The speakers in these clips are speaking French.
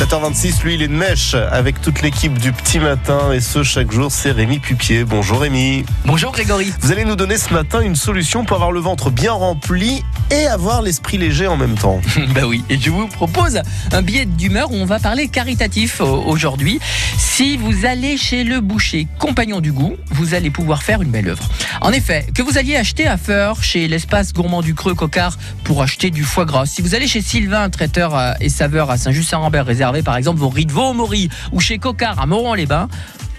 7h26, lui, il est de mèche avec toute l'équipe du petit matin et ce chaque jour, c'est Rémi Pupier. Bonjour Rémi. Bonjour Grégory. Vous allez nous donner ce matin une solution pour avoir le ventre bien rempli et avoir l'esprit léger en même temps. bah oui, et je vous propose un billet d'humeur où on va parler caritatif aujourd'hui. Si vous allez chez le boucher compagnon du goût, vous allez pouvoir faire une belle œuvre. En effet, que vous alliez acheter à Feur, chez l'espace gourmand du Creux Cocard pour acheter du foie gras, si vous allez chez Sylvain, traiteur et saveur à Saint-Just-Saint-Rambert, réservé par exemple vos riz de veau au ou chez Cocard à Moron-les-Bains,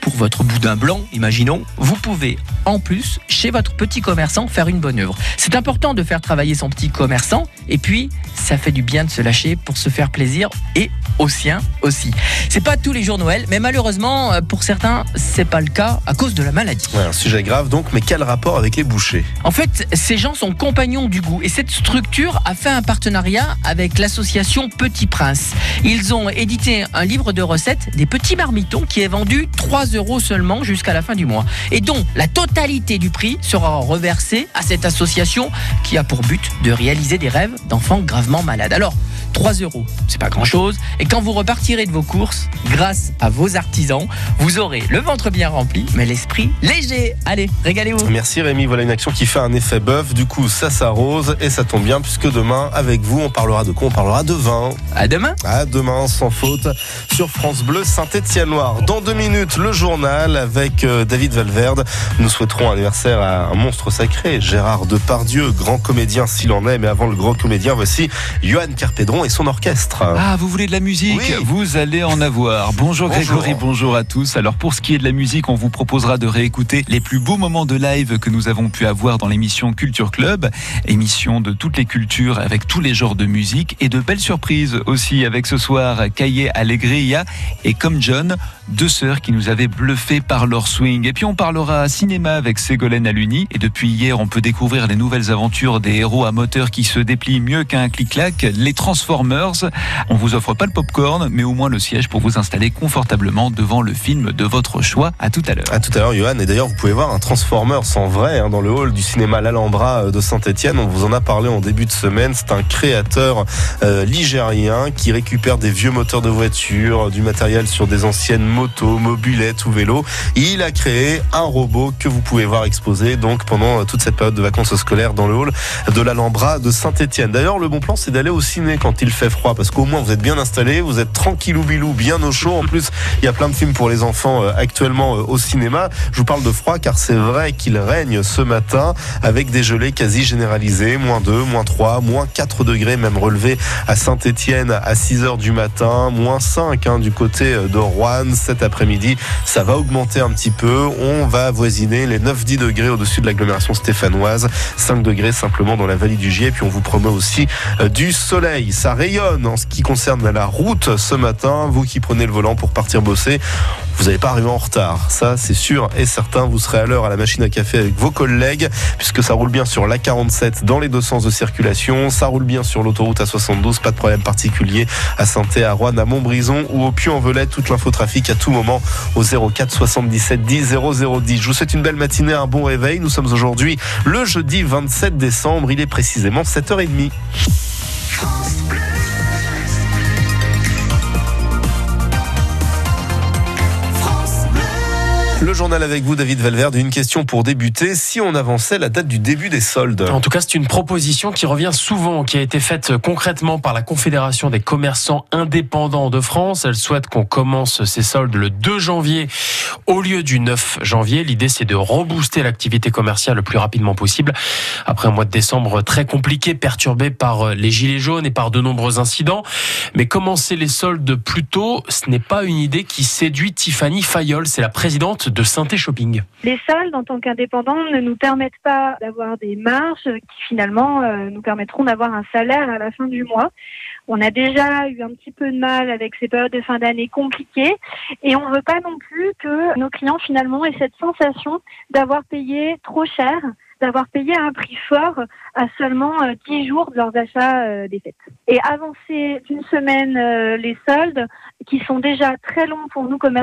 pour votre boudin blanc, imaginons, vous pouvez en plus, chez votre petit commerçant, faire une bonne œuvre. C'est important de faire travailler son petit commerçant et puis ça fait du bien de se lâcher pour se faire plaisir et au sien aussi. C'est pas tous les jours Noël, mais malheureusement euh, pour certains, c'est pas le cas à cause de la maladie. un sujet grave donc, mais quel rapport avec les bouchers? En fait, ces gens sont compagnons du goût et cette structure a fait un partenariat avec l'association Petit Prince. Ils ont édité un livre de recettes des petits marmitons qui est vendu 3 euros seulement jusqu'à la fin du mois et dont la totalité du prix sera reversée à cette association qui a pour but de réaliser des rêves d'enfants gravement malades. Alors, 3 euros, c'est pas grand chose. Et quand vous repartirez de vos courses, grâce à vos artisans, vous aurez le ventre bien rempli, mais l'esprit léger. Allez, régalez-vous. Merci Rémi, voilà une action qui fait un effet bœuf. Du coup, ça s'arrose et ça tombe bien puisque demain, avec vous, on parlera de quoi? On parlera de vin. À demain. À demain, sans faute, sur France Bleu Saint-Étienne-Loire. Dans deux minutes, le journal avec euh, David Valverde. Nous souhaiterons un anniversaire à un monstre sacré, Gérard Depardieu, grand comédien s'il en est. Mais avant le grand comédien, voici Johan Carpédron et son orchestre. Ah, vous voulez de la musique Vous allez en avoir. Bonjour, Grégory, bonjour à tous. Alors pour ce qui est de la musique, on vous proposera de réécouter les plus beaux moments de live que nous avons pu avoir dans l'émission Culture Club, émission de toutes les cultures avec tous les genres de musique et de belles surprises aussi avec ce soir Caillé Allegria et Comme John, deux sœurs qui nous avaient bluffé par leur swing. Et puis on parlera cinéma avec Ségolène Aluni et depuis hier, on peut découvrir les nouvelles aventures des héros à moteur qui se déplient mieux qu'un clic-clac, les Transformers on vous offre pas le popcorn, mais au moins le siège pour vous installer confortablement devant le film de votre choix. À tout à l'heure. À tout à l'heure, Johan. Et d'ailleurs, vous pouvez voir un Transformers en vrai hein, dans le hall du cinéma L'Alhambra euh, de Saint-Etienne. On vous en a parlé en début de semaine. C'est un créateur euh, ligérien qui récupère des vieux moteurs de voiture, du matériel sur des anciennes motos, mobilettes ou vélos. il a créé un robot que vous pouvez voir exposé donc pendant euh, toute cette période de vacances scolaires dans le hall de l'Alhambra de Saint-Etienne. D'ailleurs, le bon plan, c'est d'aller au ciné quand il fait froid parce qu'au moins vous êtes bien installé, vous êtes tranquillou bilou, bien au chaud. En plus, il y a plein de films pour les enfants euh, actuellement euh, au cinéma. Je vous parle de froid car c'est vrai qu'il règne ce matin avec des gelées quasi généralisées, moins 2, moins 3, moins 4 degrés même relevé à Saint-Étienne à 6 heures du matin, moins 5 hein, du côté de Rouen cet après-midi. Ça va augmenter un petit peu. On va avoisiner les 9-10 degrés au-dessus de l'agglomération stéphanoise, 5 degrés simplement dans la vallée du Gier. Puis on vous promet aussi du soleil. Ça rayonne en ce qui concerne la route ce matin. Vous qui prenez le volant pour partir bosser, vous n'allez pas arriver en retard. Ça, c'est sûr et certain. Vous serez à l'heure à la machine à café avec vos collègues, puisque ça roule bien sur la 47 dans les deux sens de circulation. Ça roule bien sur l'autoroute à 72. Pas de problème particulier à saint à Rouen, à Montbrison ou au Puy-en-Velay. Toute l'infotrafic à tout moment au 04 77 10 0010. Je vous souhaite une belle matinée, un bon réveil. Nous sommes aujourd'hui le jeudi 27 décembre. Il est précisément 7h30. Le journal avec vous, David Valverde. Une question pour débuter. Si on avançait la date du début des soldes En tout cas, c'est une proposition qui revient souvent, qui a été faite concrètement par la Confédération des commerçants indépendants de France. Elle souhaite qu'on commence ces soldes le 2 janvier au lieu du 9 janvier. L'idée, c'est de rebooster l'activité commerciale le plus rapidement possible. Après un mois de décembre très compliqué, perturbé par les gilets jaunes et par de nombreux incidents. Mais commencer les soldes plus tôt, ce n'est pas une idée qui séduit Tiffany Fayol. C'est la présidente de Synthé Shopping. Les soldes, en tant qu'indépendants, ne nous permettent pas d'avoir des marges qui finalement euh, nous permettront d'avoir un salaire à la fin du mois. On a déjà eu un petit peu de mal avec ces périodes de fin d'année compliquées et on ne veut pas non plus que nos clients finalement aient cette sensation d'avoir payé trop cher d'avoir payé un prix fort à seulement 10 euh, jours de leurs achats euh, des fêtes. Et avancer d'une semaine les soldes, qui sont déjà très longs pour nous commerçants,